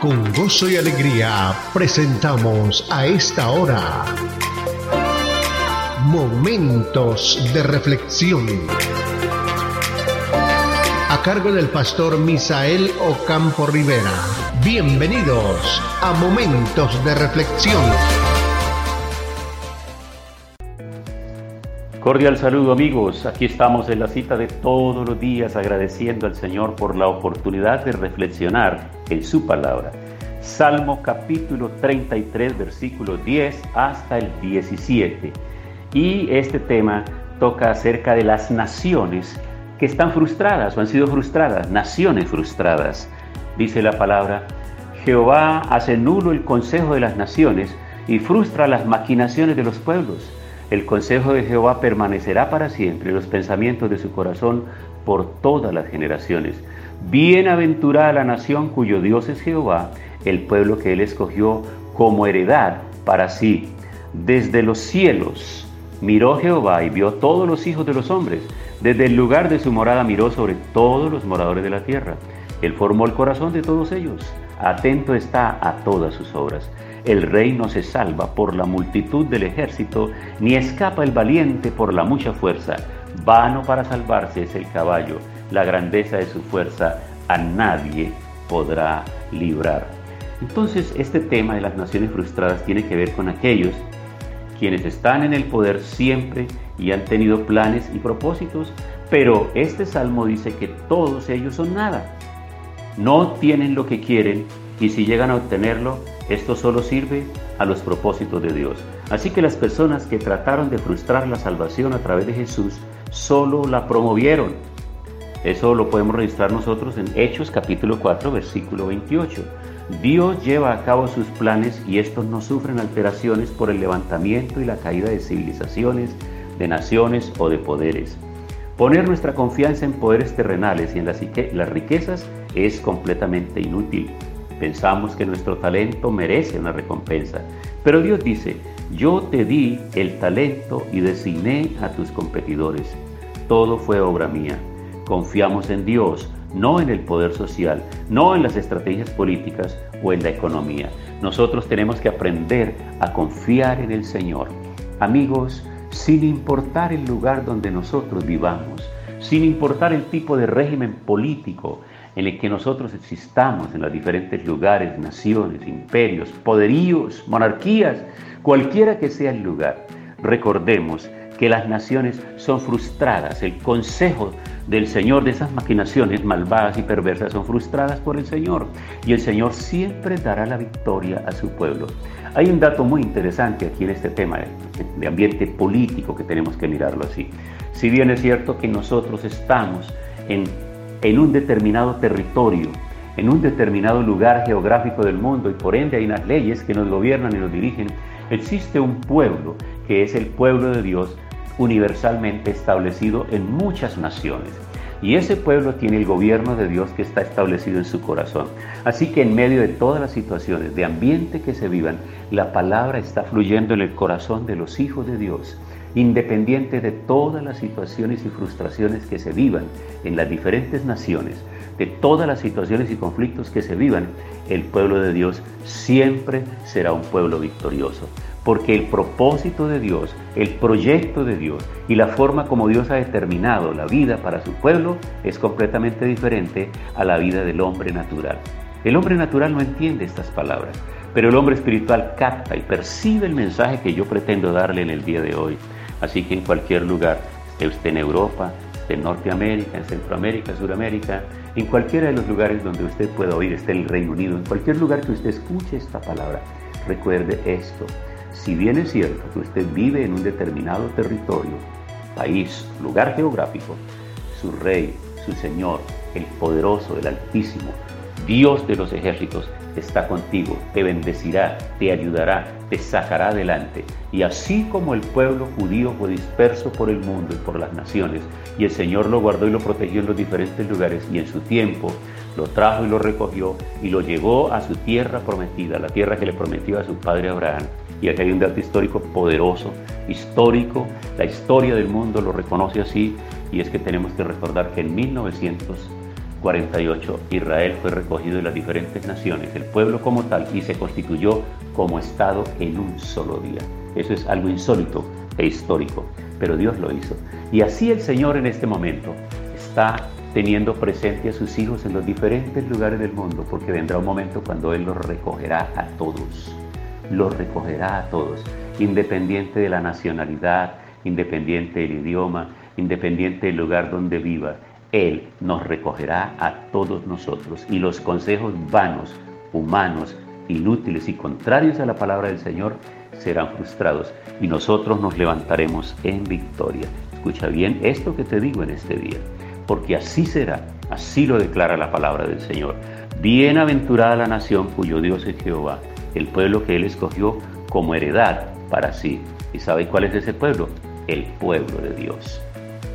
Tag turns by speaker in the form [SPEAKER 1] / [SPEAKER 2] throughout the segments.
[SPEAKER 1] Con gozo y alegría presentamos a esta hora Momentos de Reflexión. A cargo del pastor Misael Ocampo Rivera. Bienvenidos a Momentos de Reflexión.
[SPEAKER 2] Cordial saludo amigos, aquí estamos en la cita de todos los días agradeciendo al Señor por la oportunidad de reflexionar en su palabra. Salmo capítulo 33 versículo 10 hasta el 17. Y este tema toca acerca de las naciones que están frustradas o han sido frustradas, naciones frustradas. Dice la palabra, Jehová hace nulo el consejo de las naciones y frustra las maquinaciones de los pueblos. El consejo de Jehová permanecerá para siempre, los pensamientos de su corazón por todas las generaciones. Bienaventurada la nación cuyo Dios es Jehová, el pueblo que él escogió como heredad para sí. Desde los cielos miró Jehová y vio todos los hijos de los hombres. Desde el lugar de su morada miró sobre todos los moradores de la tierra. Él formó el corazón de todos ellos atento está a todas sus obras. El rey no se salva por la multitud del ejército, ni escapa el valiente por la mucha fuerza. Vano para salvarse es el caballo, la grandeza de su fuerza a nadie podrá librar. Entonces este tema de las naciones frustradas tiene que ver con aquellos quienes están en el poder siempre y han tenido planes y propósitos, pero este salmo dice que todos ellos son nada no tienen lo que quieren y si llegan a obtenerlo, esto solo sirve a los propósitos de Dios. Así que las personas que trataron de frustrar la salvación a través de Jesús solo la promovieron. Eso lo podemos registrar nosotros en Hechos capítulo 4 versículo 28. Dios lleva a cabo sus planes y estos no sufren alteraciones por el levantamiento y la caída de civilizaciones, de naciones o de poderes. Poner nuestra confianza en poderes terrenales y en las, las riquezas es completamente inútil. Pensamos que nuestro talento merece una recompensa, pero Dios dice, yo te di el talento y designé a tus competidores. Todo fue obra mía. Confiamos en Dios, no en el poder social, no en las estrategias políticas o en la economía. Nosotros tenemos que aprender a confiar en el Señor. Amigos, sin importar el lugar donde nosotros vivamos, sin importar el tipo de régimen político, en el que nosotros existamos en los diferentes lugares, naciones, imperios, poderíos, monarquías, cualquiera que sea el lugar. Recordemos que las naciones son frustradas, el consejo del Señor de esas maquinaciones malvadas y perversas son frustradas por el Señor y el Señor siempre dará la victoria a su pueblo. Hay un dato muy interesante aquí en este tema de ambiente político que tenemos que mirarlo así. Si bien es cierto que nosotros estamos en en un determinado territorio, en un determinado lugar geográfico del mundo y por ende hay unas leyes que nos gobiernan y nos dirigen, existe un pueblo que es el pueblo de Dios universalmente establecido en muchas naciones. Y ese pueblo tiene el gobierno de Dios que está establecido en su corazón. Así que en medio de todas las situaciones de ambiente que se vivan, la palabra está fluyendo en el corazón de los hijos de Dios independiente de todas las situaciones y frustraciones que se vivan en las diferentes naciones, de todas las situaciones y conflictos que se vivan, el pueblo de Dios siempre será un pueblo victorioso. Porque el propósito de Dios, el proyecto de Dios y la forma como Dios ha determinado la vida para su pueblo es completamente diferente a la vida del hombre natural. El hombre natural no entiende estas palabras, pero el hombre espiritual capta y percibe el mensaje que yo pretendo darle en el día de hoy. Así que en cualquier lugar, esté usted en Europa, esté en Norteamérica, en Centroamérica, Suramérica, en cualquiera de los lugares donde usted pueda oír, esté en el Reino Unido, en cualquier lugar que usted escuche esta palabra, recuerde esto. Si bien es cierto que usted vive en un determinado territorio, país, lugar geográfico, su rey, su Señor, el poderoso, el altísimo, Dios de los ejércitos, está contigo, te bendecirá, te ayudará, te sacará adelante. Y así como el pueblo judío fue disperso por el mundo y por las naciones, y el Señor lo guardó y lo protegió en los diferentes lugares y en su tiempo, lo trajo y lo recogió y lo llevó a su tierra prometida, la tierra que le prometió a su padre Abraham. Y aquí hay un dato histórico poderoso, histórico, la historia del mundo lo reconoce así, y es que tenemos que recordar que en 1900 48. Israel fue recogido de las diferentes naciones, el pueblo como tal, y se constituyó como Estado en un solo día. Eso es algo insólito e histórico, pero Dios lo hizo. Y así el Señor en este momento está teniendo presente a sus hijos en los diferentes lugares del mundo, porque vendrá un momento cuando Él los recogerá a todos, los recogerá a todos, independiente de la nacionalidad, independiente del idioma, independiente del lugar donde viva él nos recogerá a todos nosotros y los consejos vanos, humanos, inútiles y contrarios a la palabra del Señor serán frustrados y nosotros nos levantaremos en victoria. Escucha bien esto que te digo en este día, porque así será, así lo declara la palabra del Señor. Bienaventurada la nación cuyo Dios es Jehová, el pueblo que Él escogió como heredad para sí. ¿Y sabéis cuál es ese pueblo? El pueblo de Dios.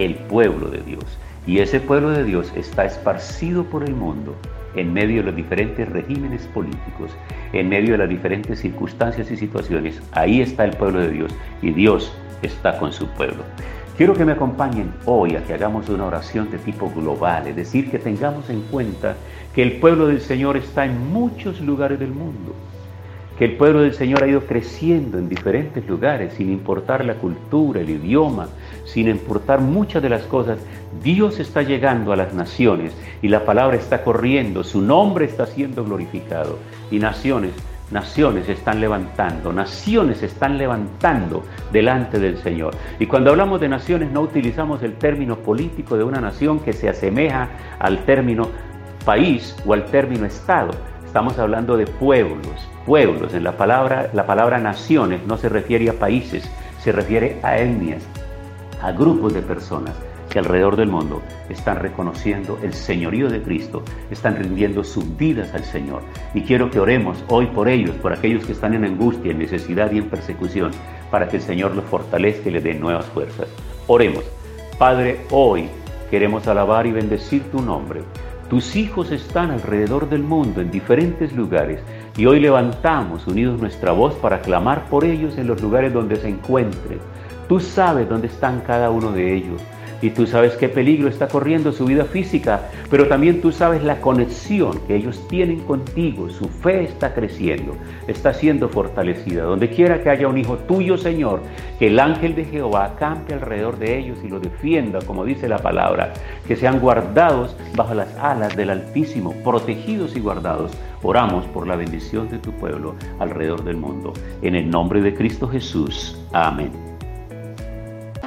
[SPEAKER 2] El pueblo de Dios. Y ese pueblo de Dios está esparcido por el mundo, en medio de los diferentes regímenes políticos, en medio de las diferentes circunstancias y situaciones. Ahí está el pueblo de Dios y Dios está con su pueblo. Quiero que me acompañen hoy a que hagamos una oración de tipo global, es decir, que tengamos en cuenta que el pueblo del Señor está en muchos lugares del mundo, que el pueblo del Señor ha ido creciendo en diferentes lugares, sin importar la cultura, el idioma, sin importar muchas de las cosas, Dios está llegando a las naciones y la palabra está corriendo, su nombre está siendo glorificado y naciones, naciones están levantando, naciones están levantando delante del Señor. Y cuando hablamos de naciones no utilizamos el término político de una nación que se asemeja al término país o al término Estado. Estamos hablando de pueblos, pueblos. En la palabra, la palabra naciones no se refiere a países, se refiere a etnias, a grupos de personas que alrededor del mundo están reconociendo el señorío de Cristo, están rindiendo sus vidas al Señor. Y quiero que oremos hoy por ellos, por aquellos que están en angustia, en necesidad y en persecución, para que el Señor los fortalezca y les dé nuevas fuerzas. Oremos, Padre, hoy queremos alabar y bendecir tu nombre. Tus hijos están alrededor del mundo, en diferentes lugares, y hoy levantamos unidos nuestra voz para clamar por ellos en los lugares donde se encuentren Tú sabes dónde están cada uno de ellos. Y tú sabes qué peligro está corriendo su vida física, pero también tú sabes la conexión que ellos tienen contigo. Su fe está creciendo, está siendo fortalecida. Donde quiera que haya un hijo tuyo, Señor, que el ángel de Jehová campe alrededor de ellos y lo defienda, como dice la palabra, que sean guardados bajo las alas del Altísimo, protegidos y guardados. Oramos por la bendición de tu pueblo alrededor del mundo. En el nombre de Cristo Jesús. Amén